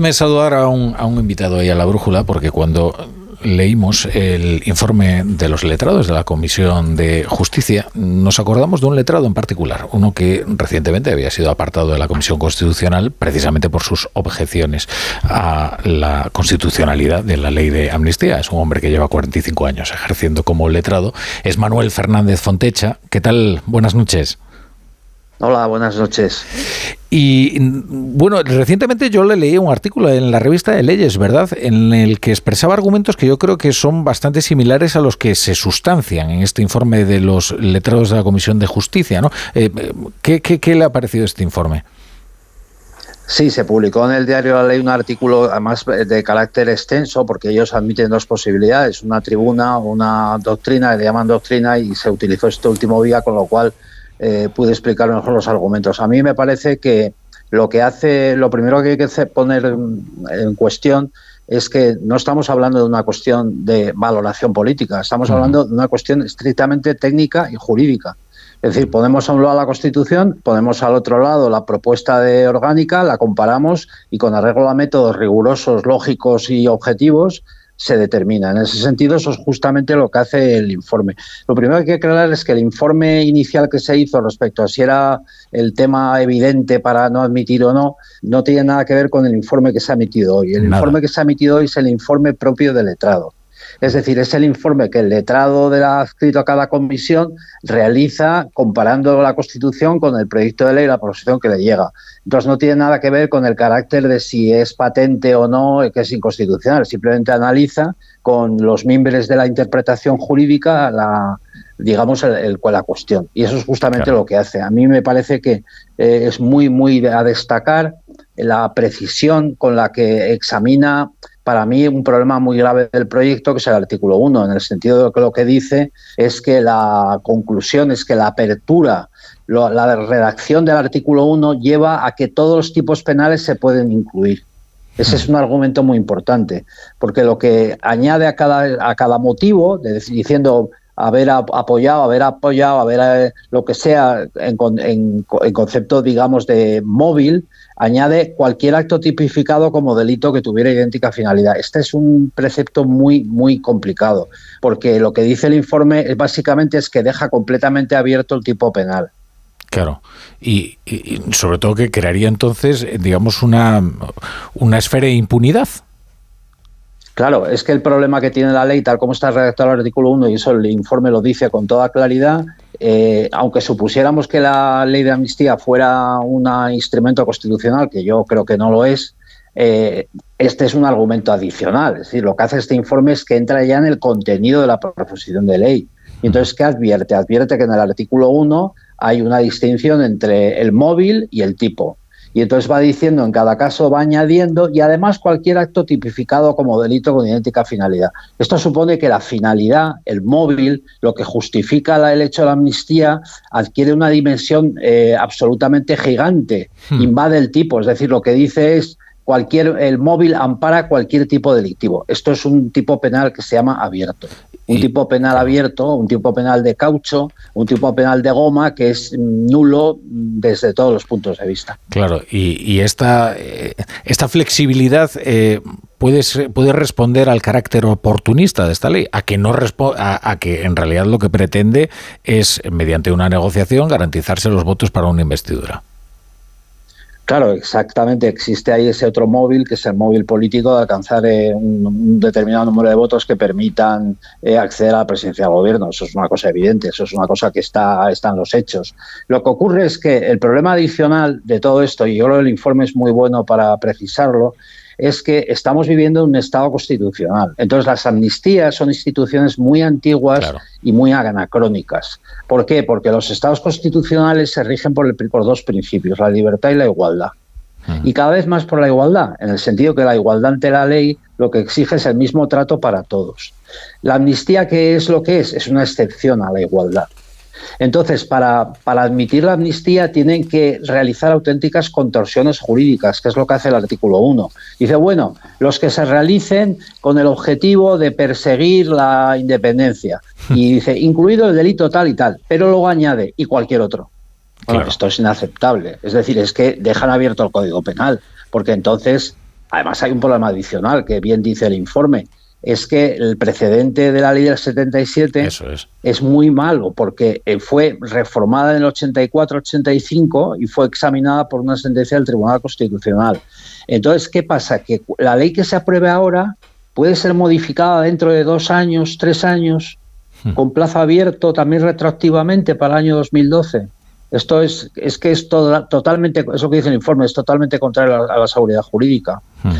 Me saludar a un, a un invitado ahí a la brújula, porque cuando leímos el informe de los letrados de la Comisión de Justicia, nos acordamos de un letrado en particular, uno que recientemente había sido apartado de la Comisión Constitucional precisamente por sus objeciones a la constitucionalidad de la ley de amnistía. Es un hombre que lleva 45 años ejerciendo como letrado. Es Manuel Fernández Fontecha. ¿Qué tal? Buenas noches. Hola, buenas noches. Y bueno, recientemente yo le leí un artículo en la revista de Leyes, ¿verdad? En el que expresaba argumentos que yo creo que son bastante similares a los que se sustancian en este informe de los letrados de la Comisión de Justicia, ¿no? Eh, ¿qué, qué, le ha parecido este informe? Sí, se publicó en el diario La Ley un artículo además de carácter extenso porque ellos admiten dos posibilidades, una tribuna o una doctrina, le llaman doctrina y se utilizó este último día, con lo cual eh, puede explicar mejor los argumentos. A mí me parece que lo que hace, lo primero que hay que poner en cuestión es que no estamos hablando de una cuestión de valoración política, estamos hablando de una cuestión estrictamente técnica y jurídica. Es decir, ponemos a un lado la Constitución, ponemos al otro lado la propuesta de orgánica, la comparamos y con arreglo a métodos rigurosos, lógicos y objetivos, se determina. En ese sentido, eso es justamente lo que hace el informe. Lo primero que hay que aclarar es que el informe inicial que se hizo respecto a si era el tema evidente para no admitir o no, no tiene nada que ver con el informe que se ha emitido hoy. El informe que se ha emitido hoy es el informe propio del letrado. Es decir, es el informe que el letrado de la adscrito a cada comisión realiza comparando la Constitución con el proyecto de ley y la proposición que le llega. Entonces no tiene nada que ver con el carácter de si es patente o no, que es inconstitucional. Simplemente analiza con los miembros de la interpretación jurídica la, digamos, el, la cuestión. Y eso es justamente lo que hace. A mí me parece que eh, es muy, muy a destacar la precisión con la que examina para mí un problema muy grave del proyecto, que es el artículo 1, en el sentido de que lo que dice es que la conclusión es que la apertura, la redacción del artículo 1 lleva a que todos los tipos penales se pueden incluir. Ese es un argumento muy importante, porque lo que añade a cada, a cada motivo, diciendo haber apoyado, haber apoyado, haber eh, lo que sea en, en concepto, digamos, de móvil, añade cualquier acto tipificado como delito que tuviera idéntica finalidad. Este es un precepto muy, muy complicado, porque lo que dice el informe es básicamente es que deja completamente abierto el tipo penal. Claro, y, sobre todo que crearía entonces, digamos, una, una esfera de impunidad. Claro, es que el problema que tiene la ley, tal como está redactado el artículo 1, y eso el informe lo dice con toda claridad, eh, aunque supusiéramos que la ley de amnistía fuera un instrumento constitucional, que yo creo que no lo es, eh, este es un argumento adicional. Es decir, lo que hace este informe es que entra ya en el contenido de la proposición de ley. Y entonces, ¿qué advierte? Advierte que en el artículo 1 hay una distinción entre el móvil y el tipo. Y entonces va diciendo en cada caso, va añadiendo y además cualquier acto tipificado como delito con idéntica finalidad. Esto supone que la finalidad, el móvil, lo que justifica el hecho de la amnistía, adquiere una dimensión eh, absolutamente gigante, hmm. invade el tipo, es decir, lo que dice es cualquier el móvil ampara cualquier tipo delictivo. Esto es un tipo penal que se llama abierto un tipo penal abierto, un tipo penal de caucho, un tipo penal de goma que es nulo desde todos los puntos de vista. Claro, y, esta, eh, esta flexibilidad eh, puede, puede responder al carácter oportunista de esta ley, a que, no a, a que en realidad lo que pretende es, mediante una negociación, garantizarse los votos para una investidura. Claro, exactamente. Existe ahí ese otro móvil, que es el móvil político, de alcanzar eh, un, determinado número de votos que permitan eh, acceder a la presidencia del gobierno. Eso es una cosa evidente, eso es una cosa que está, está en los hechos. Lo que ocurre es que el problema adicional de todo esto, y yo creo que el informe es muy bueno para precisarlo, es que estamos viviendo un Estado constitucional. Entonces, las amnistías son instituciones muy antiguas y muy anacrónicas. ¿Por qué? Porque los Estados constitucionales se rigen por, el, por dos principios, la libertad y la igualdad. Y cada vez más por la igualdad, en el sentido que la igualdad ante la ley lo que exige es el mismo trato para todos. La amnistía, ¿qué es lo que es? Es una excepción a la igualdad. Entonces, para, admitir la amnistía tienen que realizar auténticas contorsiones jurídicas, que es lo que hace el artículo 1. Dice, bueno, los que se realicen con el objetivo de perseguir la independencia. Y dice, incluido el delito tal y tal, pero luego añade, y cualquier otro. Bueno, esto es inaceptable. Es decir, es que dejan abierto el Código Penal, porque entonces Además hay un problema adicional que bien dice el informe, es que el precedente de la ley del 77 es. muy malo porque eh, fue reformada en el 84-85 y fue examinada por una sentencia del Tribunal Constitucional. Entonces, ¿qué pasa? Que la ley que se apruebe ahora puede ser modificada dentro de dos años, tres años, hmm. con plazo abierto también retroactivamente para el año 2012. Esto es, es que es totalmente, eso que dice el informe, es totalmente contrario a la, seguridad jurídica. Hmm.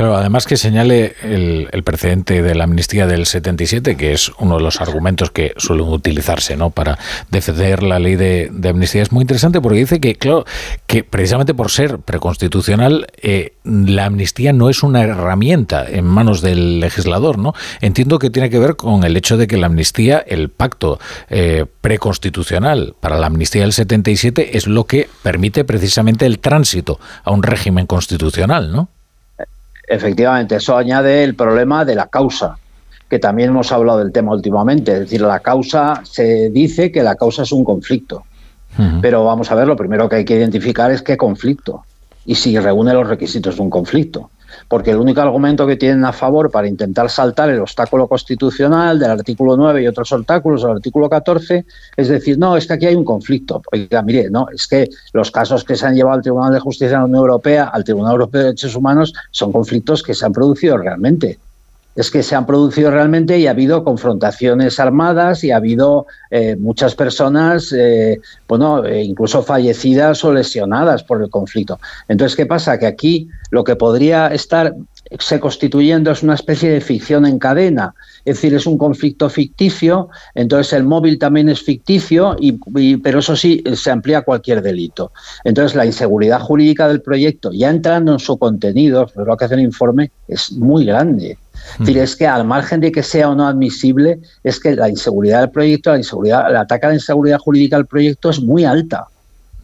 Claro, además que señale el, precedente de la amnistía del 77, que es uno de los argumentos que suelen utilizarse ¿no? para defender la ley de, amnistía, es muy interesante porque dice que, claro, que precisamente por ser preconstitucional, eh, la amnistía no es una herramienta en manos del legislador. ¿no? Entiendo que tiene que ver con el hecho de que la amnistía, el pacto eh, preconstitucional para la amnistía del 77, es lo que permite precisamente el tránsito a un régimen constitucional, ¿no? Efectivamente, eso añade el problema de la causa, que también hemos hablado del tema últimamente. Es decir, la causa, se dice que la causa es un conflicto. Pero vamos a ver, lo primero que hay que identificar es qué conflicto y si reúne los requisitos de un conflicto porque el único argumento que tienen a favor para intentar saltar el obstáculo constitucional del artículo 9 y otros obstáculos del artículo 14 es decir, no, es que aquí hay un conflicto. Oiga, mire, no, es que los casos que se han llevado al Tribunal de Justicia de la Unión Europea, al Tribunal Europeo de Derechos Humanos, son conflictos que se han producido realmente es que se han producido realmente y ha habido confrontaciones armadas y ha habido eh, muchas personas, eh, bueno, eh, incluso fallecidas o lesionadas por el conflicto. Entonces, ¿qué pasa? Que aquí lo que podría estar se constituyendo es una especie de ficción en cadena, es decir, es un conflicto ficticio, entonces el móvil también es ficticio, y, pero eso sí, se amplía cualquier delito. Entonces la inseguridad jurídica del proyecto, ya entrando en su contenido, lo que hace el informe, es muy grande. Es decir, es que al margen de que sea o no admisible, es que la inseguridad del proyecto, la inseguridad, el ataque a la inseguridad jurídica del proyecto es muy alta,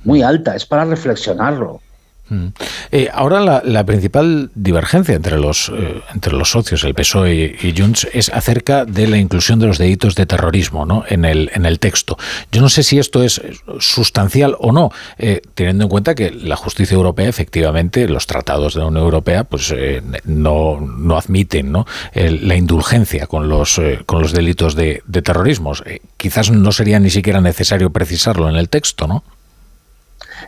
muy alta, es para reflexionarlo. Mm. Eh, ahora la, principal divergencia entre los, eh, entre los socios, el PSOE y, Junts, es acerca de la inclusión de los delitos de terrorismo ¿no? en, el, en el texto. Yo no sé si esto es sustancial o no, eh, teniendo en cuenta que la justicia europea, efectivamente, los tratados de la Unión Europea, pues no, no admiten ¿no? la indulgencia con los, con los delitos de, de terrorismo. quizás no sería ni siquiera necesario precisarlo en el texto, ¿no?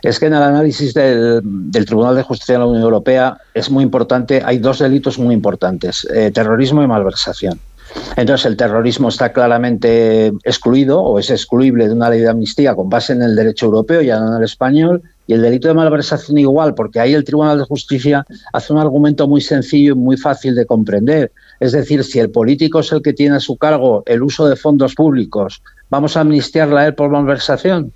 Es que en el análisis del, Tribunal de Justicia de la Unión Europea es muy importante, hay dos delitos muy importantes, eh, terrorismo y malversación. Entonces, el terrorismo está claramente excluido o es excluible de una ley de amnistía con base en el derecho europeo, ya no en el español, y el delito de malversación igual, porque ahí el Tribunal de Justicia hace un argumento muy sencillo y muy fácil de comprender. Es decir, si el político es el que tiene a su cargo el uso de fondos públicos, ¿vamos a amnistiarla a él por malversación?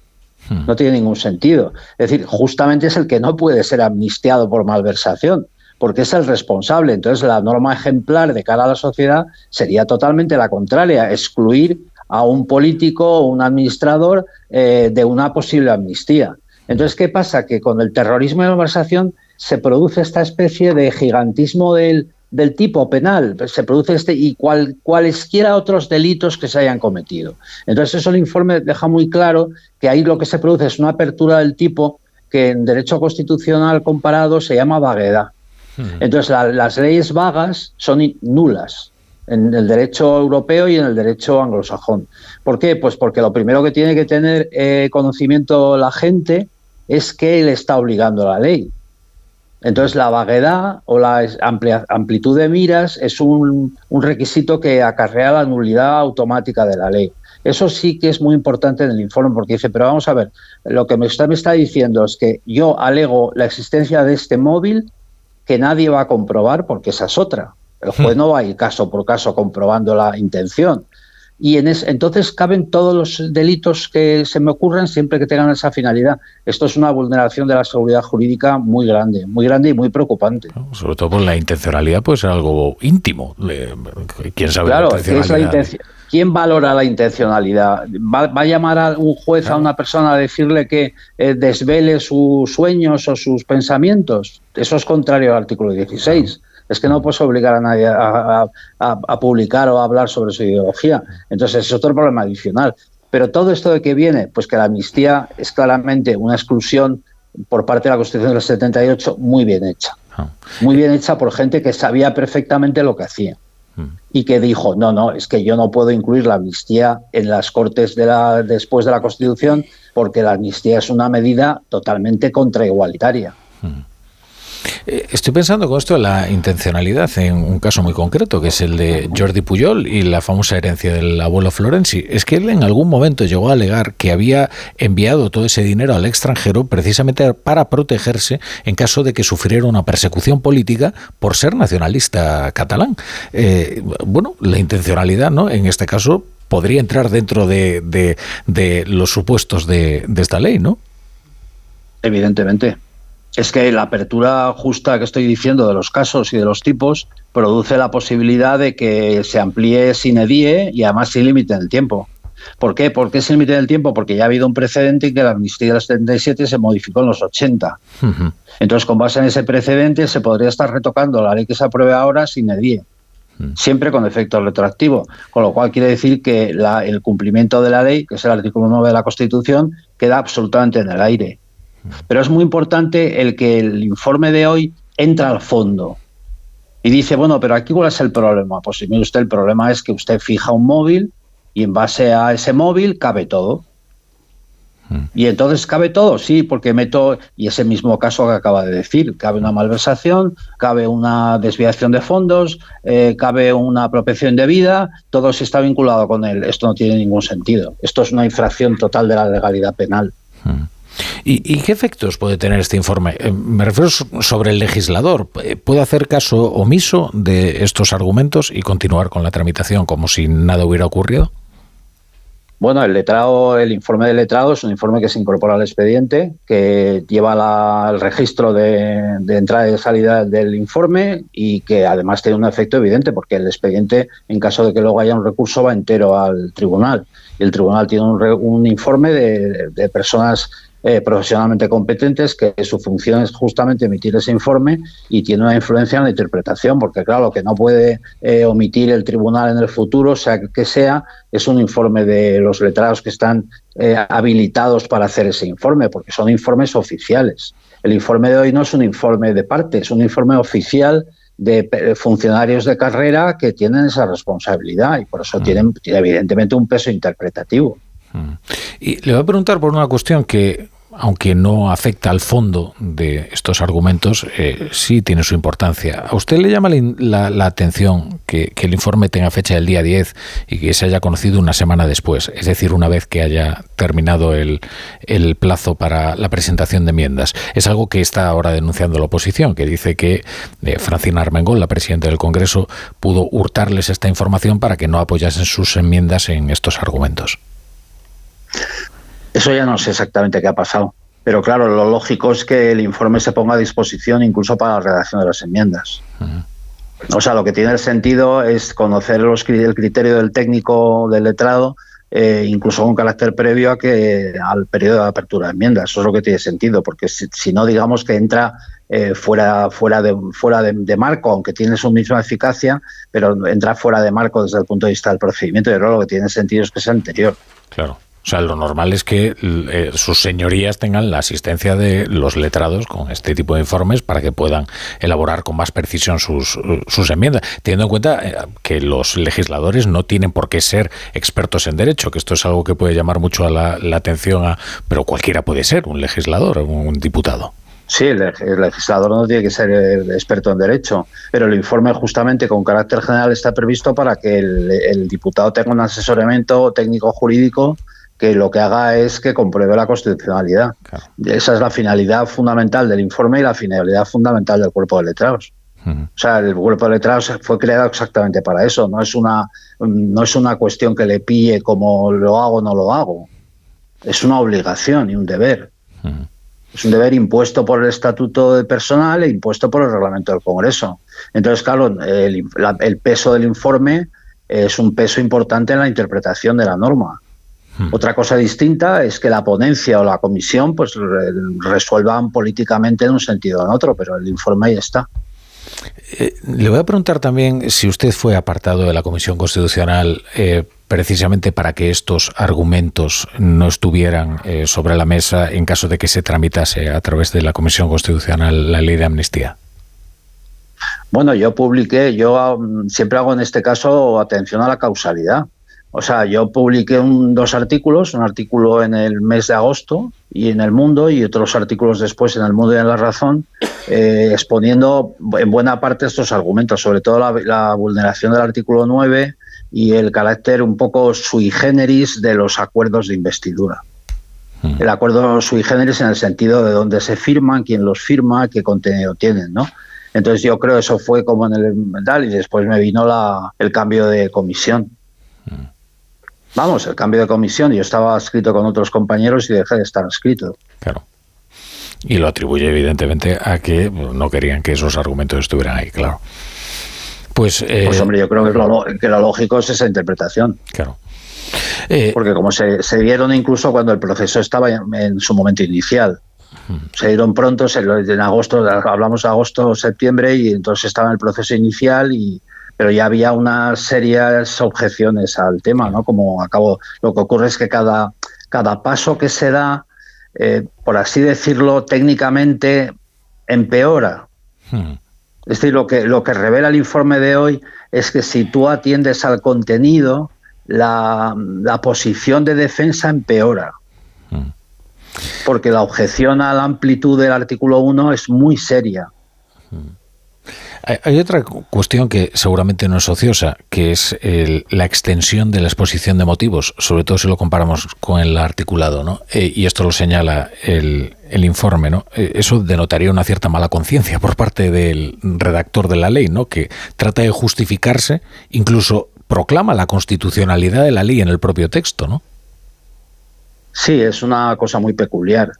Hmm. No tiene ningún sentido. Es decir, justamente es el que no puede ser amnistiado por malversación, porque es el responsable. Entonces, la norma ejemplar de cara a la sociedad sería totalmente la contraria, excluir a un político o un administrador eh, de una posible amnistía. Entonces, ¿qué pasa? Que con el terrorismo y la malversación se produce esta especie de gigantismo del, del tipo penal, se produce este y cual, cualesquiera otros delitos que se hayan cometido. Entonces eso el informe deja muy claro que ahí lo que se produce es una apertura del tipo que en derecho constitucional comparado se llama vaguedad. Hmm. Entonces las leyes vagas son nulas en el derecho europeo y en el derecho anglosajón. ¿Por qué? Pues porque lo primero que tiene que tener eh, conocimiento la gente es que él está obligando la ley. Entonces, la vaguedad o la amplitud de miras es un, requisito que acarrea la nulidad automática de la ley. Eso sí que es muy importante en el informe, porque dice, pero vamos a ver, lo que me está, me está diciendo es que yo alego la existencia de este móvil que nadie va a comprobar, porque esa es otra. El juez hmm. no va a ir caso por caso comprobando la intención y en entonces caben todos los delitos que se me ocurran siempre que tengan esa finalidad. Esto es una vulneración de la seguridad jurídica muy grande, muy grande y muy preocupante. Sobre todo por la intencionalidad, puede ser algo íntimo. ¿Quién sabe claro, ¿Quién valora la intencionalidad? ¿Va, a llamar a un juez a una persona a decirle que eh, desvele sus sueños o sus pensamientos? Eso es contrario al artículo 16 es que no puedes obligar a nadie a, publicar o a hablar sobre su ideología. Entonces es otro problema adicional. Pero todo esto de que viene, pues que la amnistía es claramente una exclusión por parte de la Constitución del 78 muy bien hecha. Ah. Muy bien hecha por gente que sabía perfectamente lo que hacía. Mm. Y que dijo, no, no, es que yo no puedo incluir la amnistía en las Cortes de la, después de la Constitución porque la amnistía es una medida totalmente contraigualitaria. Mm. Eh, estoy pensando con esto en la intencionalidad en un caso muy concreto, que es el de Jordi Pujol y la famosa herencia del abuelo Florenzi. Es que él en algún momento llegó a alegar que había enviado todo ese dinero al extranjero precisamente para protegerse en caso de que sufriera una persecución política por ser nacionalista catalán. Eh, bueno, la intencionalidad, ¿no? En este caso podría entrar dentro de, los supuestos de esta ley, ¿no? Evidentemente es que la apertura justa que estoy diciendo de los casos y de los tipos produce la posibilidad de que se amplíe sin edie y además sin límite en el tiempo. ¿Por qué? ¿Por qué sin límite en el tiempo? Porque ya ha habido un precedente en que la amnistía de los 77 se modificó en los 80. Entonces, con base en ese precedente, se podría estar retocando la ley que se apruebe ahora sin edie. Siempre con efecto retroactivo, con lo cual quiere decir que el cumplimiento de la ley, que es el artículo 9 de la Constitución, queda absolutamente en el aire. Pero es muy importante el que el informe de hoy entra al fondo y dice, bueno, pero aquí cuál es el problema. Pues si mire usted, el problema es que usted fija un móvil y en base a ese móvil cabe todo. Hmm. Y entonces cabe todo, sí, porque meto, y ese mismo caso que acaba de decir, cabe una malversación, cabe una desviación de fondos, eh, cabe una apropiación de vida, todo se está vinculado con él. Esto no tiene ningún sentido. Esto es una infracción total de la legalidad penal. Hmm. ¿Y, qué efectos puede tener este informe? Eh, me refiero sobre el legislador. Eh, ¿Puede hacer caso omiso de estos argumentos y continuar con la tramitación como si nada hubiera ocurrido? Bueno, el letrado, el informe del letrado es un informe que se incorpora al expediente, que lleva el registro de, de, entrada y de salida del informe y que además tiene un efecto evidente, porque el expediente, en caso de que luego haya un recurso, va entero al tribunal. Y el tribunal tiene un, un informe de, de personas eh, profesionalmente competentes, que su función es justamente emitir ese informe y tiene una influencia en la interpretación, porque claro, lo que no puede eh, omitir el tribunal en el futuro, sea que sea, es un informe de los letrados que están eh, habilitados para hacer ese informe, porque son informes oficiales. El informe de hoy no es un informe de parte, es un informe oficial de funcionarios de carrera que tienen esa responsabilidad y por eso mm. tienen evidentemente un peso interpretativo. Y le voy a preguntar por una cuestión que aunque no afecta al fondo de estos argumentos, eh, sí tiene su importancia. ¿A usted le llama la, atención que, el informe tenga fecha del día 10 y que se haya conocido una semana después? Es decir, una vez que haya terminado el, plazo para la presentación de enmiendas. Es algo que está ahora denunciando la oposición, que dice que eh, Francina Armengol, la presidenta del Congreso, pudo hurtarles esta información para que no apoyasen sus enmiendas en estos argumentos. Eso ya no sé exactamente qué ha pasado. Pero claro, lo lógico es que el informe se ponga a disposición incluso para la redacción de las enmiendas. O sea, lo que tiene sentido es conocer los, el criterio del técnico del letrado, eh, incluso con carácter previo a que al periodo de apertura de enmiendas. Eso es lo que tiene sentido, porque si, no, digamos que entra eh, fuera, fuera, de, fuera de, marco, aunque tiene su misma eficacia, pero entra fuera de marco desde el punto de vista del procedimiento. Y lo que tiene sentido es que sea anterior. Claro. O sea, lo normal es que eh, sus señorías tengan la asistencia de los letrados con este tipo de informes para que puedan elaborar con más precisión sus, sus enmiendas, teniendo en cuenta eh, que los legisladores no tienen por qué ser expertos en derecho, que esto es algo que puede llamar mucho a la, atención, a, pero cualquiera puede ser un legislador, un diputado. Sí, el, legislador no tiene que ser experto en derecho, pero el informe justamente con carácter general está previsto para que el diputado tenga un asesoramiento técnico jurídico que lo que haga es que compruebe la constitucionalidad. Esa es la finalidad fundamental del informe y la finalidad fundamental del cuerpo de letrados. O sea, el cuerpo de letrados fue creado exactamente para eso. No es una, no es una cuestión que le pille como lo hago o no lo hago. Es una obligación y un deber. Es un deber impuesto por el estatuto de personal e impuesto por el reglamento del Congreso. Entonces, claro, el, el peso del informe es un peso importante en la interpretación de la norma. Hmm. Otra cosa distinta es que la ponencia o la comisión pues resuelvan políticamente en un sentido o en otro, pero el informe ahí está. Eh, le voy a preguntar también si usted fue apartado de la Comisión Constitucional eh, precisamente para que estos argumentos no estuvieran eh, sobre la mesa en caso de que se tramitase a través de la Comisión Constitucional la ley de amnistía. Bueno, yo publiqué, yo mm, siempre hago en este caso atención a la causalidad. O sea, yo publiqué dos artículos, un artículo en el mes de agosto y en El Mundo y otros artículos después en El Mundo y en La Razón, eh, exponiendo en buena parte estos argumentos, sobre todo la, vulneración del artículo 9 y el carácter un poco sui generis de los acuerdos de investidura. Hmm. El acuerdo sui generis en el sentido de dónde se firman, quién los firma, qué contenido tienen, ¿no? Entonces yo creo que eso fue como en el mental y después me vino la, el cambio de comisión. Hmm. Vamos, el cambio de comisión. Yo estaba escrito con otros compañeros y dejé de estar escrito. Claro. Y lo atribuye evidentemente a que no querían que esos argumentos estuvieran ahí, claro. Pues, eh, pues hombre, yo creo que lo, que lo lógico es esa interpretación. Claro. Eh, Porque como se, se, dieron incluso cuando el proceso estaba en, su momento inicial. Se dieron pronto, en agosto, hablamos de agosto septiembre, y entonces estaba en el proceso inicial y, pero ya había unas serias objeciones al tema, ¿no? Como acabo, lo que ocurre es que cada, cada paso que se da, eh, por así decirlo, técnicamente empeora. Hmm. Es decir, lo que, lo que revela el informe de hoy es que si tú atiendes al contenido, la, posición de defensa empeora. Hmm. Porque la objeción a la amplitud del artículo 1 es muy seria. Hmm. Hay otra cuestión que seguramente no es ociosa, que es la extensión de la exposición de motivos, sobre todo si lo comparamos con el articulado, ¿no? Eh, y esto lo señala el, informe, ¿no? Eh, eso denotaría una cierta mala conciencia por parte del redactor de la ley, ¿no? Que trata de justificarse, incluso proclama la constitucionalidad de la ley en el propio texto, ¿no? Sí, es una cosa muy peculiar,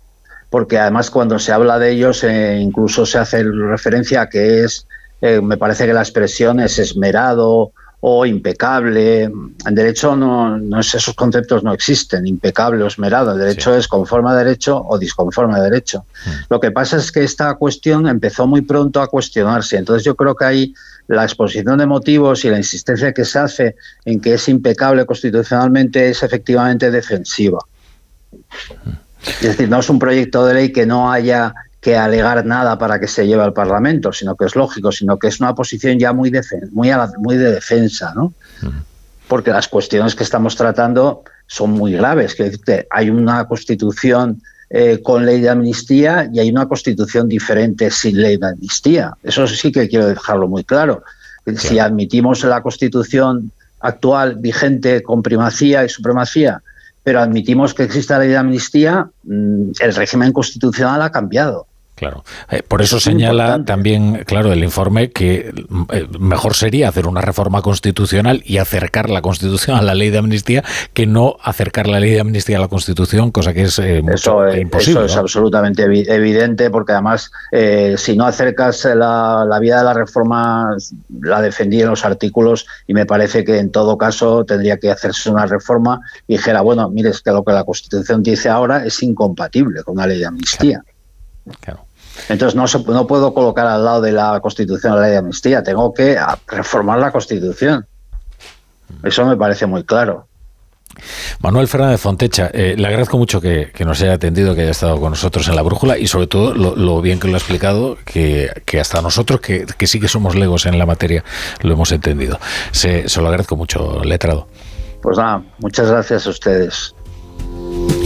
porque además cuando se habla de ellos eh, incluso se hace referencia a que es eh, me parece que la expresión es esmerado o impecable. En derecho no, no es, esos conceptos no existen, impecable o esmerado. El derecho es conforme a derecho o disconforme a derecho. Mm. Lo que pasa es que esta cuestión empezó muy pronto a cuestionarse. Entonces yo creo que ahí la exposición de motivos y la insistencia que se hace en que es impecable constitucionalmente es efectivamente defensiva. Mm. Es decir, no es un proyecto de ley que no haya que alegar nada para que se lleve al Parlamento, sino que es lógico, sino que es una posición ya muy, muy, muy de defensa, ¿no? Porque las cuestiones que estamos tratando son muy graves. Que hay una constitución eh, con ley de amnistía y hay una constitución diferente sin ley de amnistía. Eso sí que quiero dejarlo muy claro. Si admitimos la constitución actual vigente con primacía y supremacía, pero admitimos que exista la ley de amnistía, mm, el régimen constitucional ha cambiado. Claro. Eh, por eso señala también, claro, el informe que eh, mejor sería hacer una reforma constitucional y acercar la Constitución a la ley de amnistía que no acercar la ley de amnistía a la Constitución, cosa que es eh, eso, imposible. Eso es absolutamente evidente porque además si no acercas la, la vía de la reforma, la defendí en los artículos y me parece que en todo caso tendría que hacerse una reforma y dijera, bueno, mire, es que lo que la Constitución dice ahora es incompatible con la ley de amnistía. Entonces no, se, no puedo colocar al lado de la Constitución la ley de amnistía, tengo que reformar la Constitución. Eso me parece muy claro. Manuel Fernández Fontecha, eh, le agradezco mucho que, nos haya atendido, que haya estado con nosotros en la brújula y sobre todo lo, bien que lo ha explicado, que, hasta nosotros, que, sí que somos legos en la materia, lo hemos entendido. Se, se lo agradezco mucho, letrado. Pues nada, muchas gracias a ustedes.